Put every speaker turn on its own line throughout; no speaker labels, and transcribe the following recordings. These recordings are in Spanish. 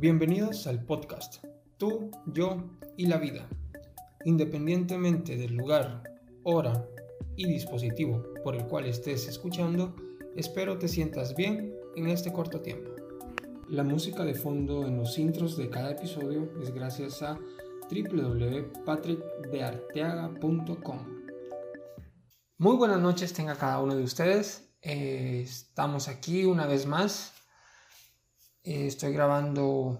Bienvenidos al podcast Tú, yo y la vida. Independientemente del lugar, hora y dispositivo por el cual estés escuchando, espero te sientas bien en este corto tiempo. La música de fondo en los intros de cada episodio es gracias a www.patrickdearteaga.com. Muy buenas noches tenga cada uno de ustedes. Eh, estamos aquí una vez más. Eh, estoy grabando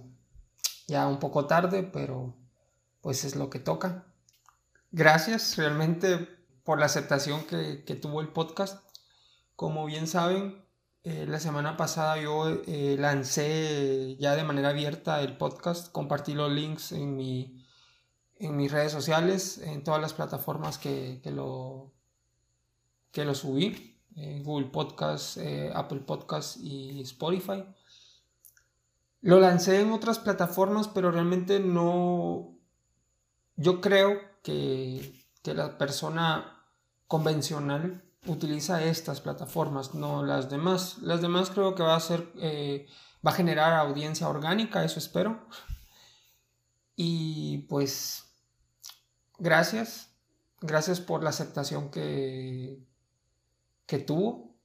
ya un poco tarde, pero pues es lo que toca. Gracias realmente por la aceptación que, que tuvo el podcast. Como bien saben, eh, la semana pasada yo lancé ya de manera abierta el podcast, compartí los links en, mi, en mis redes sociales, en todas las plataformas que, que lo, que lo subí. Eh, Google Podcast, eh, Apple Podcast y Spotify. Lo lancé en otras plataformas, pero realmente no... Yo creo que, la persona convencional utiliza estas plataformas, no las demás. Las demás creo que va a ser... Eh, va a generar audiencia orgánica, eso espero. Y pues... Gracias. Gracias por la aceptación que, que tuvo.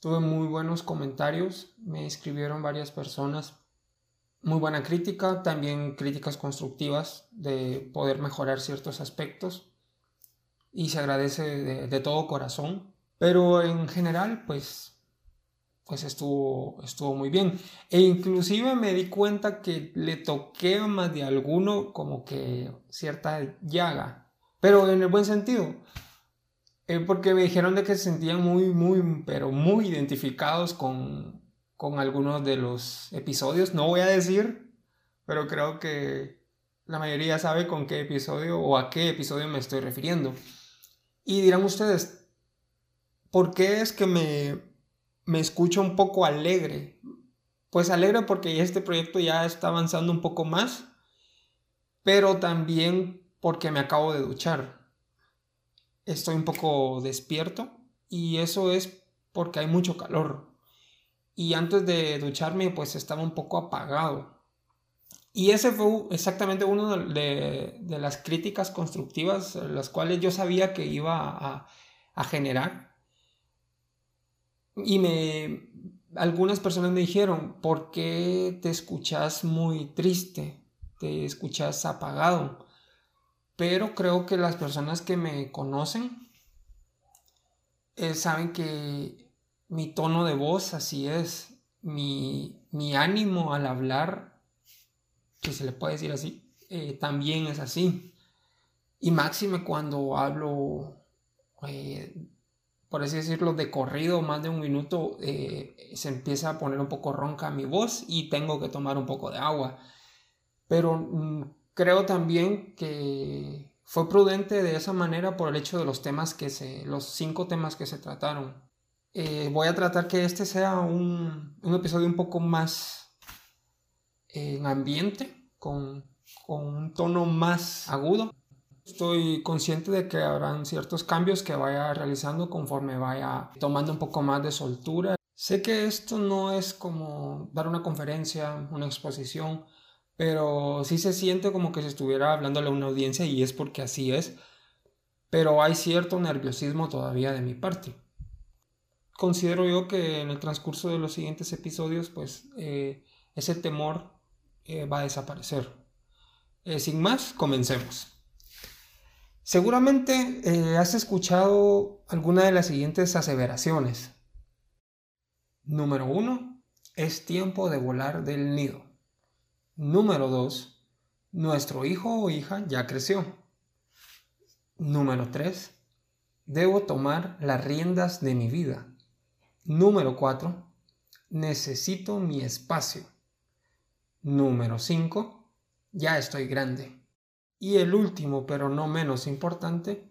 Tuve muy buenos comentarios, me escribieron varias personas. Muy buena crítica, también críticas constructivas de poder mejorar ciertos aspectos. Y se agradece de, todo corazón. Pero en general, pues pues estuvo, estuvo muy bien. E inclusive me di cuenta que le toqué más de alguno como que cierta llaga, pero en el buen sentido. Eh, porque me dijeron de que se sentían muy, muy, pero muy identificados con, con algunos de los episodios. No voy a decir, pero creo que la mayoría sabe con qué episodio o a qué episodio me estoy refiriendo. Y dirán ustedes, ¿por qué es que me, me escucho un poco alegre? Pues alegre porque este proyecto ya está avanzando un poco más, pero también porque me acabo de duchar estoy un poco despierto y eso es porque hay mucho calor. Y antes de ducharme pues estaba un poco apagado. Y ese fue exactamente uno de, las críticas constructivas, las cuales yo sabía que iba a, a generar. Y me, algunas personas me dijeron, ¿por qué te escuchas muy triste? ¿Te escuchas apagado? pero creo que las personas que me conocen eh, saben que mi tono de voz así es, mi, ánimo al hablar, que se le puede decir así, eh, también es así. Y máxime cuando hablo, eh, por así decirlo, de corrido, más de un minuto, se empieza a poner un poco ronca mi voz y tengo que tomar un poco de agua. Pero mm, Creo también que fue prudente de esa manera por el hecho de los temas que se, los cinco temas que se trataron. Eh, voy a tratar que este sea un, episodio un poco más en ambiente, con, con un tono más agudo. Estoy consciente de que habrán ciertos cambios que vaya realizando conforme vaya tomando un poco más de soltura. Sé que esto no es como dar una conferencia, una exposición, pero sí se siente como que se estuviera hablando a una audiencia y es porque así es, pero hay cierto nerviosismo todavía de mi parte. Considero yo que en el transcurso de los siguientes episodios, pues eh, ese temor eh, va a desaparecer. Eh, sin más, comencemos. Seguramente has escuchado alguna de las siguientes aseveraciones. Número uno, es tiempo de volar del nido. Número 2. Nuestro hijo o hija ya creció. Número 3. Debo tomar las riendas de mi vida. Número 4. Necesito mi espacio. Número 5. Ya estoy grande. Y el último, pero no menos importante,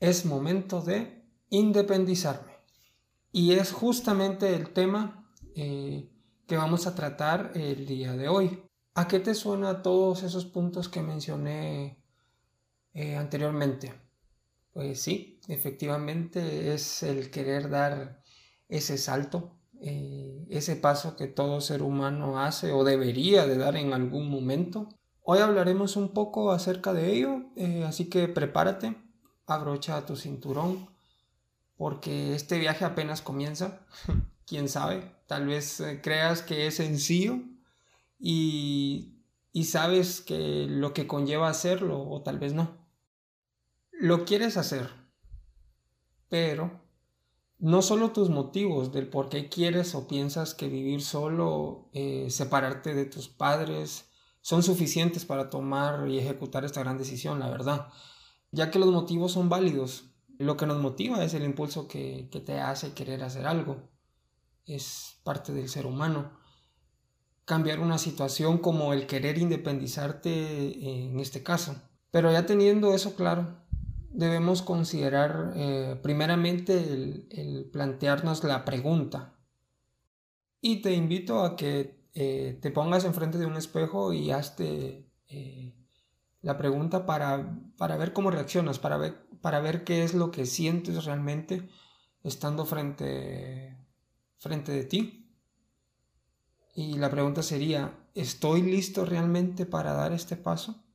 es momento de independizarme. Y es justamente el tema eh, que vamos a tratar el día de hoy. ¿A qué te suena todos esos puntos que mencioné eh, anteriormente? Pues sí, efectivamente es el querer dar ese salto, eh, ese paso que todo ser humano hace o debería de dar en algún momento. Hoy hablaremos un poco acerca de ello, eh, así que prepárate, abrocha tu cinturón, porque este viaje apenas comienza, quién sabe, tal vez eh, creas que es sencillo y, y sabes que lo que conlleva hacerlo o tal vez no. Lo quieres hacer, pero no solo tus motivos del por qué quieres o piensas que vivir solo, eh, separarte de tus padres, son suficientes para tomar y ejecutar esta gran decisión, la verdad. Ya que los motivos son válidos, lo que nos motiva es el impulso que, que te hace querer hacer algo. Es parte del ser humano. Cambiar una situación como el querer independizarte eh, en este caso. Pero ya teniendo eso claro, debemos considerar eh, primeramente el, plantearnos la pregunta. Y te invito a que eh, te pongas enfrente de un espejo y hazte eh, la pregunta para, para, ver cómo reaccionas, para ver, para ver qué es lo que sientes realmente estando frente, frente de ti. Y la pregunta sería, ¿estoy listo realmente para dar este paso?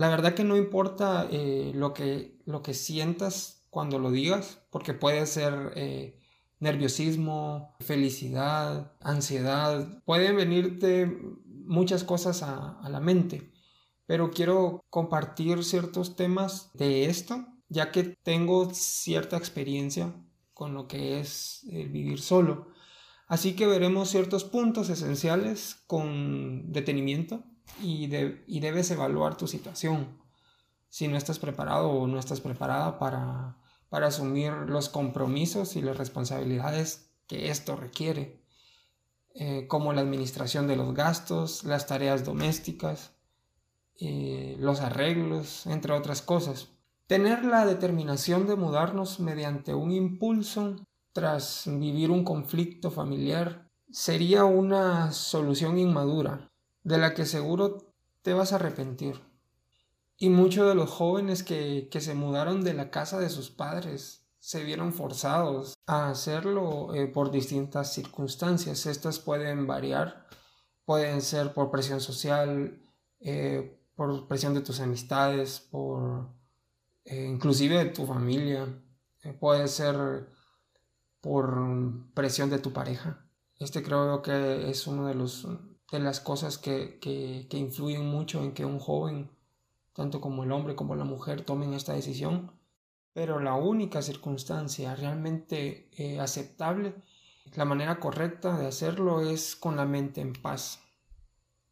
La verdad que no importa eh, lo, que, lo que sientas cuando lo digas, porque puede ser eh, nerviosismo, felicidad, ansiedad, pueden venirte muchas cosas a, la mente, pero quiero compartir ciertos temas de esto, ya que tengo cierta experiencia con lo que es vivir solo. Así que veremos ciertos puntos esenciales con detenimiento y, debes evaluar tu situación. Si no estás preparado o no estás preparada para, asumir los compromisos y las responsabilidades que esto requiere, eh, como la administración de los gastos, las tareas domésticas, eh, los arreglos, entre otras cosas. Tener la determinación de mudarnos mediante un impulso tras vivir un conflicto familiar sería una solución inmadura de la que seguro te vas a arrepentir. Y muchos de los jóvenes que, se mudaron de la casa de sus padres se vieron forzados a hacerlo eh, por distintas circunstancias. Estas pueden variar, pueden ser por presión social, eh, por presión de tus amistades, por eh, inclusive de tu familia, puede ser por presión de tu pareja. Este creo que es uno de los de las cosas que, que, influyen mucho en que un joven, tanto como el hombre como la mujer, tomen esta decisión. Pero la única circunstancia realmente eh, aceptable, la manera correcta de hacerlo es con la mente en paz,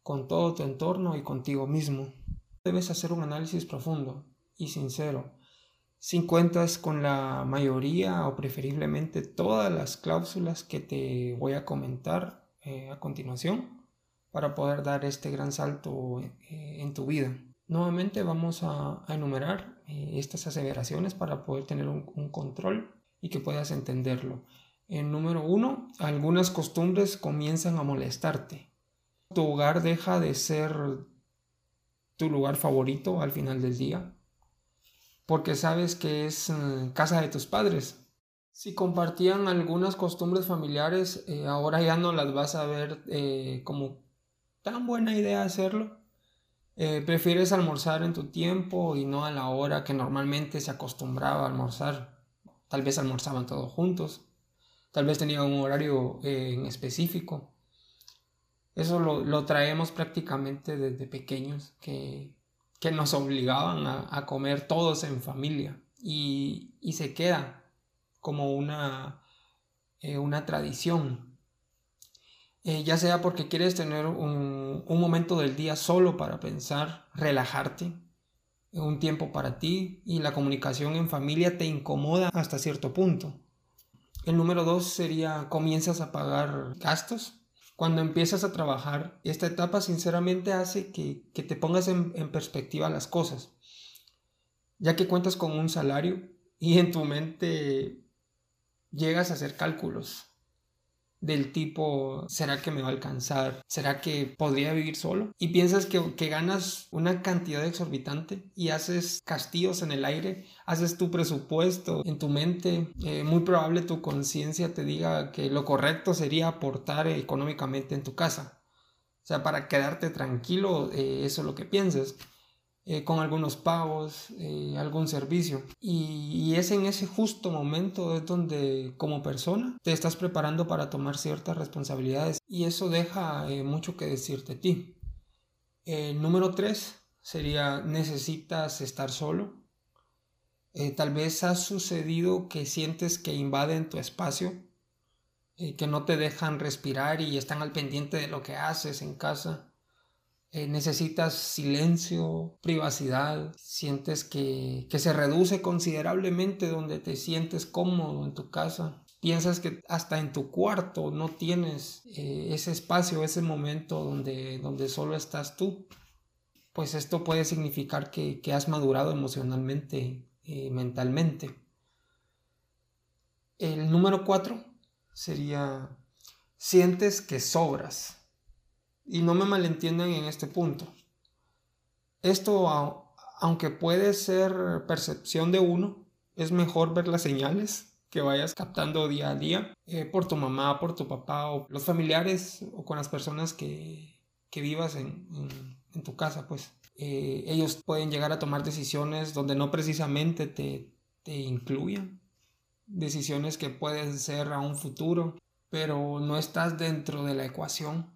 con todo tu entorno y contigo mismo. Debes hacer un análisis profundo y sincero, sin cuentas con la mayoría o preferiblemente todas las cláusulas que te voy a comentar eh, a continuación para poder dar este gran salto eh, en tu vida. Nuevamente vamos a, enumerar eh, estas aseveraciones para poder tener un, control y que puedas entenderlo. En número uno, algunas costumbres comienzan a molestarte. Tu hogar deja de ser tu lugar favorito al final del día, porque sabes que es eh, casa de tus padres. Si compartían algunas costumbres familiares, ahora ya no las vas a ver como tan buena idea hacerlo. Eh, prefieres almorzar en tu tiempo y no a la hora que normalmente se acostumbraba a almorzar. Tal vez almorzaban todos juntos. Tal vez tenían un horario eh, en específico. Eso lo, traemos prácticamente desde pequeños, que, nos obligaban a, comer todos en familia. Y, se queda como una, eh, una tradición eh, ya sea porque quieres tener un, momento del día solo para pensar, relajarte, un tiempo para ti y la comunicación en familia te incomoda hasta cierto punto. El número dos sería comienzas a pagar gastos. Cuando empiezas a trabajar, esta etapa sinceramente hace que, te pongas en, en perspectiva las cosas, ya que cuentas con un salario y en tu mente llegas a hacer cálculos del tipo, ¿será que me va a alcanzar? ¿Será que podría vivir solo? Y piensas que, ganas una cantidad exorbitante y haces castillos en el aire, haces tu presupuesto en tu mente, eh, muy probable tu conciencia te diga que lo correcto sería aportar económicamente en tu casa. O sea, para quedarte tranquilo, eh, eso es lo que piensas. Eh, con algunos pagos, eh, algún servicio. Y, es en ese justo momento es donde como persona te estás preparando para tomar ciertas responsabilidades y eso deja eh, mucho que decirte a ti. número tres sería necesitas estar solo. tal vez ha sucedido que sientes que invaden tu espacio, que no te dejan respirar y están al pendiente de lo que haces en casa eh, necesitas silencio, privacidad, sientes que, se reduce considerablemente donde te sientes cómodo en tu casa. Piensas que hasta en tu cuarto no tienes eh, ese espacio, ese momento donde, donde solo estás tú. Pues esto puede significar que, has madurado emocionalmente eh, mentalmente. El número cuatro sería, sientes que sobras. Y no me malentiendan en este punto. Esto, aunque puede ser percepción de uno, es mejor ver las señales que vayas captando día a día eh, por tu mamá, por tu papá o los familiares o con las personas que, vivas en, tu casa, pues. Eh, ellos pueden llegar a tomar decisiones donde no precisamente te, te incluyan, decisiones que pueden ser a un futuro, pero no estás dentro de la ecuación.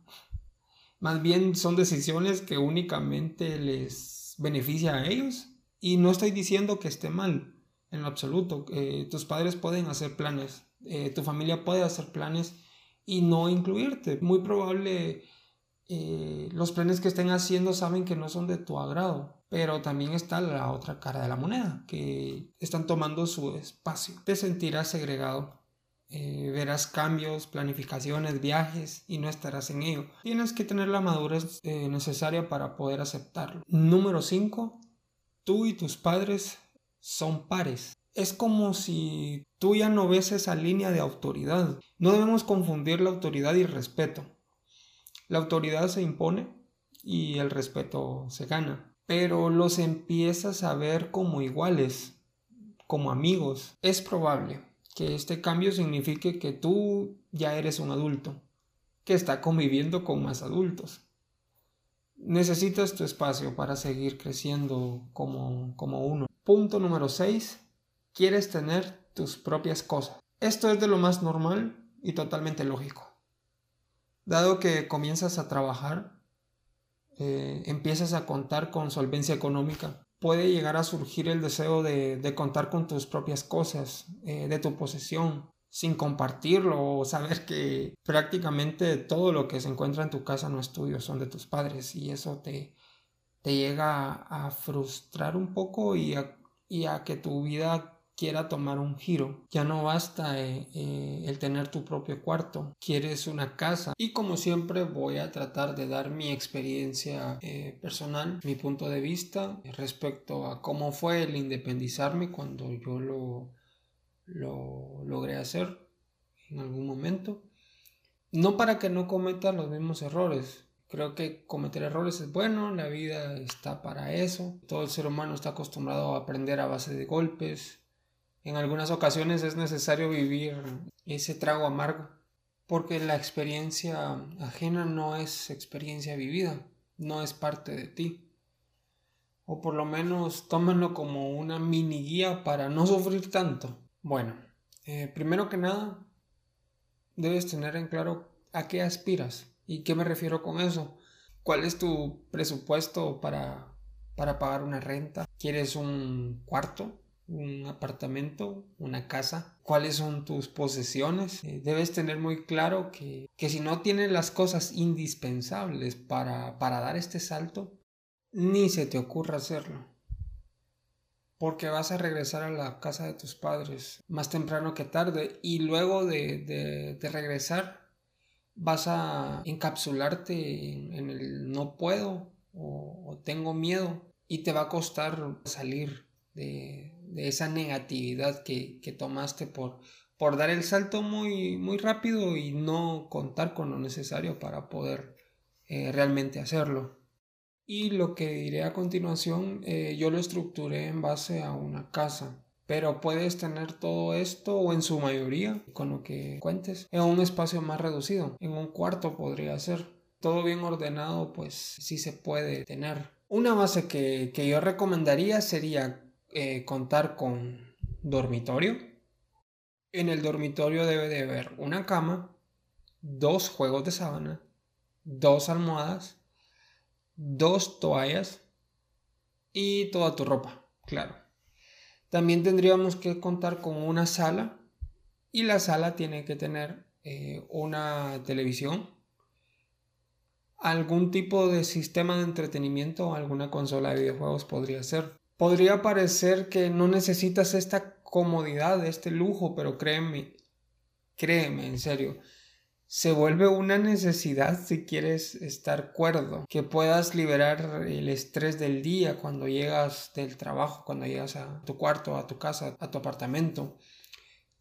Más bien son decisiones que únicamente les beneficia a ellos. Y no estoy diciendo que esté mal, en lo absoluto. Eh, tus padres pueden hacer planes, eh, tu familia puede hacer planes y no incluirte. Muy probable eh, los planes que estén haciendo saben que no son de tu agrado. Pero también está la otra cara de la moneda, que están tomando su espacio. Te sentirás segregado eh, verás cambios, planificaciones, viajes y no estarás en ello. Tienes que tener la madurez eh, necesaria para poder aceptarlo. Número 5. Tú y tus padres son pares. Es como si tú ya no ves esa línea de autoridad. No debemos confundir la autoridad y respeto. La autoridad se impone y el respeto se gana. Pero los empiezas a ver como iguales, como amigos. Es probable que este cambio signifique que tú ya eres un adulto, que está conviviendo con más adultos. Necesitas tu espacio para seguir creciendo como, como uno. Punto número 6. Quieres tener tus propias cosas. Esto es de lo más normal y totalmente lógico. Dado que comienzas a trabajar, eh, empiezas a contar con solvencia económica, puede llegar a surgir el deseo de, contar con tus propias cosas, eh, de tu posesión, sin compartirlo o saber que prácticamente todo lo que se encuentra en tu casa no es tuyo, son de tus padres. Y eso te, te llega a, frustrar un poco y y a que tu vida quiera tomar un giro. Ya no basta eh, eh, el tener tu propio cuarto, quieres una casa. Y como siempre voy a tratar de dar mi experiencia eh, personal, mi punto de vista respecto a cómo fue el independizarme cuando yo lo, lo logré hacer en algún momento. No para que no cometa los mismos errores, Creo que cometer errores es bueno, la vida está para eso. Todo el ser humano está acostumbrado a aprender a base de golpes, en algunas ocasiones es necesario vivir ese trago amargo, porque la experiencia ajena no es experiencia vivida, no es parte de ti. O por lo menos tómenlo como una mini guía para no sufrir tanto. Bueno, eh, primero que nada, debes tener en claro a qué aspiras y qué me refiero con eso. ¿Cuál es tu presupuesto para, para pagar una renta? ¿Quieres un cuarto? Un apartamento, una casa, cuáles son tus posesiones. Eh, debes tener muy claro que, si no tienes las cosas indispensables para, dar este salto, ni se te ocurra hacerlo. Porque vas a regresar a la casa de tus padres más temprano que tarde y luego de, regresar vas a encapsularte en, el no puedo o tengo miedo y te va a costar salir de, esa negatividad que, tomaste por, por dar el salto muy, muy rápido y no contar con lo necesario para poder eh, realmente hacerlo. Y lo que diré a continuación, eh, yo lo estructuré en base a una casa. Pero puedes tener todo esto o en su mayoría, con lo que cuentes, en un espacio más reducido. En un cuarto podría ser. Todo bien ordenado, pues sí se puede tener. Una base que, yo recomendaría sería eh, contar con dormitorio. En el dormitorio debe de haber una cama, dos juegos de sábana, dos almohadas, dos toallas y toda tu ropa, claro. También tendríamos que contar con una sala y la sala tiene que tener eh, una televisión, algún tipo de sistema de entretenimiento alguna consola de videojuegos podría ser. Podría parecer que no necesitas esta comodidad, este lujo, pero créeme, créeme, en serio, se vuelve una necesidad si quieres estar cuerdo, que puedas liberar el estrés del día cuando llegas del trabajo, cuando llegas a tu cuarto, a tu casa, a tu apartamento.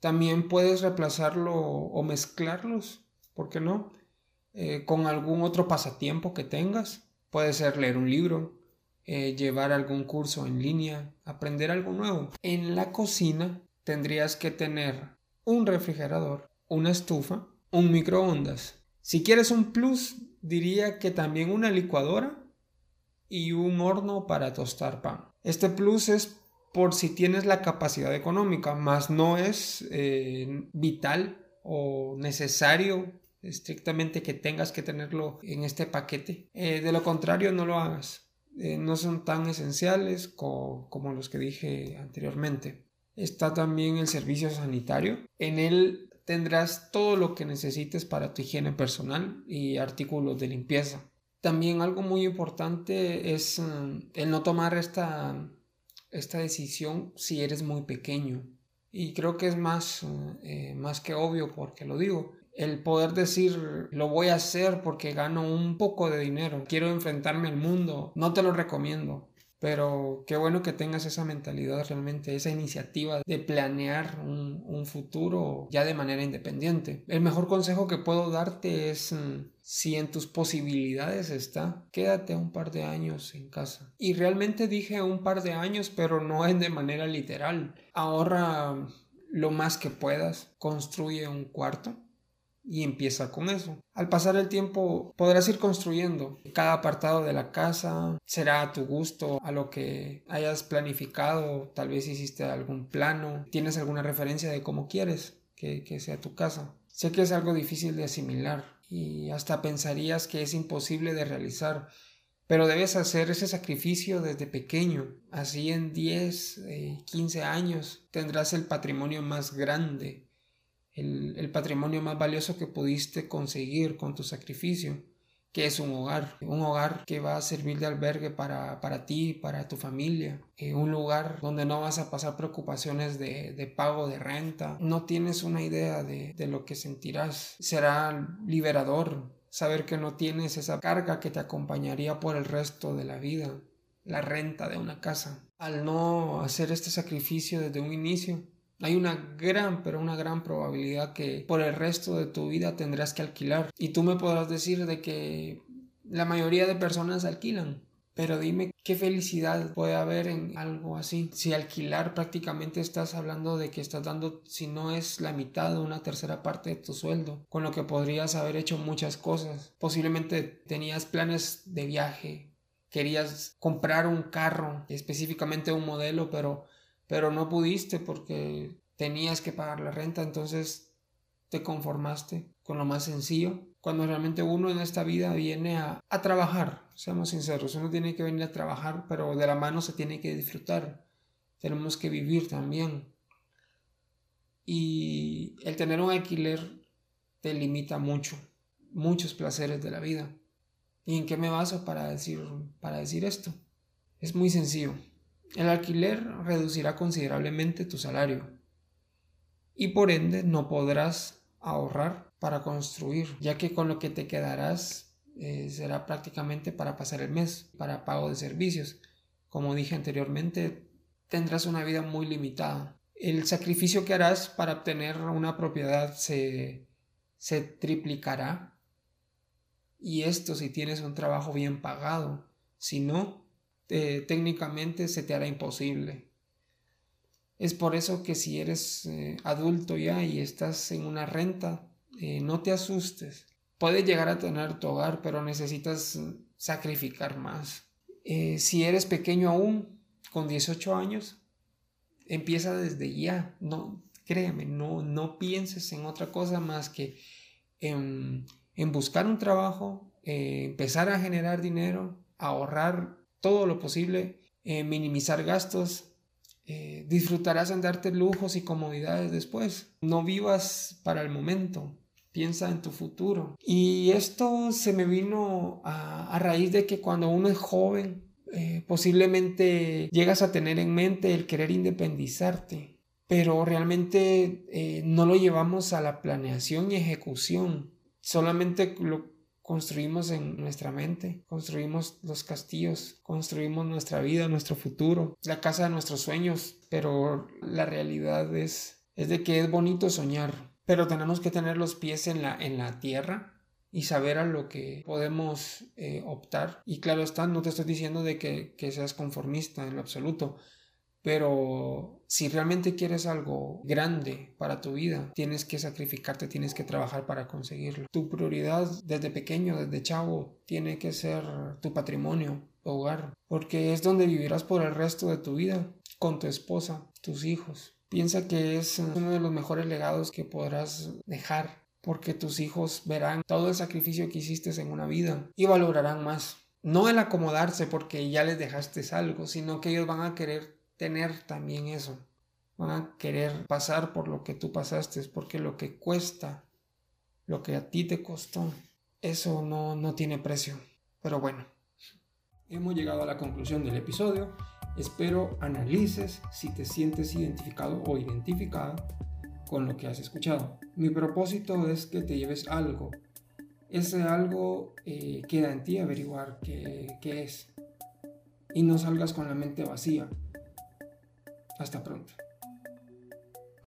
También puedes reemplazarlo o mezclarlos, ¿por qué no? Eh, con algún otro pasatiempo que tengas. Puede ser leer un libro, eh, llevar algún curso en línea, aprender algo nuevo. En la cocina tendrías que tener un refrigerador, una estufa, un microondas. Si quieres un plus, diría que también una licuadora y un horno para tostar pan. Este plus es por si tienes la capacidad económica, más no es eh, vital o necesario estrictamente que tengas que tenerlo en este paquete. Eh, de lo contrario, no lo hagas. Eh, no son tan esenciales como los que dije anteriormente. Está también el servicio sanitario. En él tendrás todo lo que necesites para tu higiene personal y artículos de limpieza. También algo muy importante es mm, el no tomar esta, esta decisión si eres muy pequeño. Y creo que es más, eh, más que obvio porque lo digo. El poder decir lo voy a hacer porque gano un poco de dinero, quiero enfrentarme al mundo, no te lo recomiendo. Pero qué bueno que tengas esa mentalidad realmente, esa iniciativa de planear un, futuro ya de manera independiente. El mejor consejo que puedo darte es, mm, si en tus posibilidades está, quédate un par de años en casa. Y realmente dije un par de años, pero no es de manera literal. Ahorra lo más que puedas, construye un cuarto y empieza con eso. Al pasar el tiempo podrás ir construyendo. Cada apartado de la casa será a tu gusto, a lo que hayas planificado, tal vez hiciste algún plano, tienes alguna referencia de cómo quieres que, sea tu casa. Sé que es algo difícil de asimilar y hasta pensarías que es imposible de realizar, pero debes hacer ese sacrificio desde pequeño. Así en 10, 15 eh, años tendrás el patrimonio más grande el, patrimonio más valioso que pudiste conseguir con tu sacrificio, que es un hogar, un hogar que va a servir de albergue para, para ti, para tu familia, eh, un lugar donde no vas a pasar preocupaciones de, de pago de renta, no tienes una idea de, de lo que sentirás, será liberador saber que no tienes esa carga que te acompañaría por el resto de la vida, la renta de una casa. Al no hacer este sacrificio desde un inicio, hay una gran, pero una gran probabilidad que por el resto de tu vida tendrás que alquilar. Y tú me podrás decir de que la mayoría de personas alquilan. Pero dime qué felicidad puede haber en algo así. Si alquilar prácticamente estás hablando de que estás dando, si no es la mitad o una tercera parte de tu sueldo, con lo que podrías haber hecho muchas cosas. Posiblemente tenías planes de viaje, querías comprar un carro, específicamente un modelo, pero pero no pudiste porque tenías que pagar la renta, entonces te conformaste con lo más sencillo. Cuando realmente uno en esta vida viene a, a trabajar, seamos sinceros, uno tiene que venir a trabajar, pero de la mano se tiene que disfrutar. Tenemos que vivir también. Y el tener un alquiler te limita mucho, muchos placeres de la vida. ¿Y en qué me baso para decir, para decir esto? Es muy sencillo. El alquiler reducirá considerablemente tu salario y por ende no podrás ahorrar para construir, ya que con lo que te quedarás eh, será prácticamente para pasar el mes, para pago de servicios. Como dije anteriormente, tendrás una vida muy limitada. el sacrificio que harás para obtener una propiedad se, se triplicará. Y esto si tienes un trabajo bien pagado. Si no, técnicamente se te hará imposible. Es por eso que si eres eh, adulto ya y estás en una renta, eh, no te asustes. Puedes llegar a tener tu hogar, pero necesitas sacrificar más. Eh, si eres pequeño aún, con 18 años, empieza desde ya. No, créeme, no, no pienses en otra cosa más que en, buscar un trabajo, empezar a generar dinero, ahorrar todo lo posible, minimizar gastos, eh, disfrutarás en darte lujos y comodidades después. No vivas para el momento, piensa en tu futuro. Y esto se me vino a, raíz de que cuando uno es joven, eh, posiblemente llegas a tener en mente el querer independizarte, pero realmente eh, no lo llevamos a la planeación y ejecución. Solamente lo, construimos en nuestra mente, construimos los castillos, construimos nuestra vida, nuestro futuro, la casa de nuestros sueños, pero la realidad es, es de que es bonito soñar, pero tenemos que tener los pies en la, en la tierra y saber a lo que podemos eh, optar. Y claro está, no te estoy diciendo de que, que seas conformista en lo absoluto, pero si realmente quieres algo grande para tu vida, tienes que sacrificarte, tienes que trabajar para conseguirlo. Tu prioridad desde pequeño, desde chavo, tiene que ser tu patrimonio, tu hogar, porque es donde vivirás por el resto de tu vida, con tu esposa, tus hijos. Piensa que es uno de los mejores legados que podrás dejar, porque tus hijos verán todo el sacrificio que hiciste en una vida y valorarán más. No el acomodarse porque ya les dejaste algo, sino que ellos van a querer tener también eso. Van a querer pasar por lo que tú pasaste, porque lo que cuesta, lo que a ti te costó, eso no, no tiene precio. Pero bueno, hemos llegado a la conclusión del episodio. Espero analices si te sientes identificado o identificada con lo que has escuchado. Mi propósito es que te lleves algo. Ese algo eh, queda en ti averiguar qué, qué es. Y no salgas con la mente vacía. Hasta pronto.